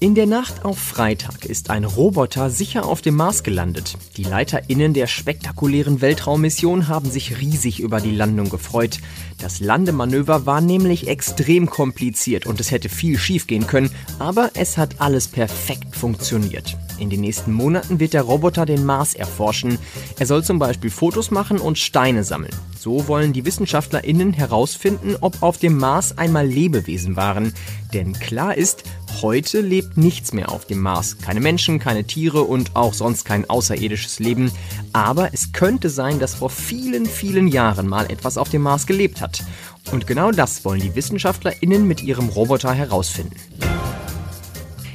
In der Nacht auf Freitag ist ein Roboter sicher auf dem Mars gelandet. Die LeiterInnen der spektakulären Weltraummission haben sich riesig über die Landung gefreut. Das Landemanöver war nämlich extrem kompliziert und es hätte viel schiefgehen können, aber es hat alles perfekt funktioniert. In den nächsten Monaten wird der Roboter den Mars erforschen. Er soll zum Beispiel Fotos machen und Steine sammeln. So wollen die WissenschaftlerInnen herausfinden, ob auf dem Mars einmal Lebewesen waren. Denn klar ist, heute lebt nichts mehr auf dem Mars. Keine Menschen, keine Tiere und auch sonst kein außerirdisches Leben. Aber es könnte sein, dass vor vielen, vielen Jahren mal etwas auf dem Mars gelebt hat. Und genau das wollen die WissenschaftlerInnen mit ihrem Roboter herausfinden.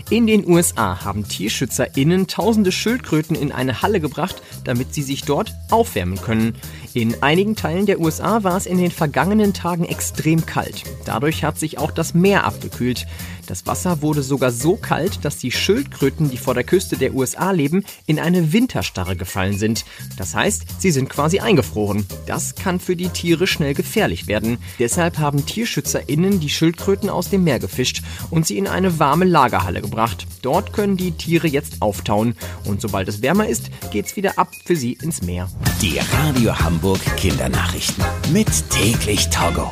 In den USA haben TierschützerInnen tausende Schildkröten in eine Halle gebracht, damit sie sich dort aufwärmen können. In einigen Teilen der USA war es in den vergangenen Tagen extrem kalt. Dadurch hat sich auch das Meer abgekühlt. Das Wasser wurde sogar so kalt, dass die Schildkröten, die vor der Küste der USA leben, in eine Winterstarre gefallen sind. Das heißt, sie sind quasi eingefroren. Das kann für die Tiere schnell gefährlich werden. Deshalb haben TierschützerInnen die Schildkröten aus dem Meer gefischt und sie in eine warme Lagerhalle gebracht. Dort können die Tiere jetzt auftauen. Und sobald es wärmer ist, geht's wieder ab für sie ins Meer. Die Radio Hamburg Kindernachrichten. Mit täglich Togo.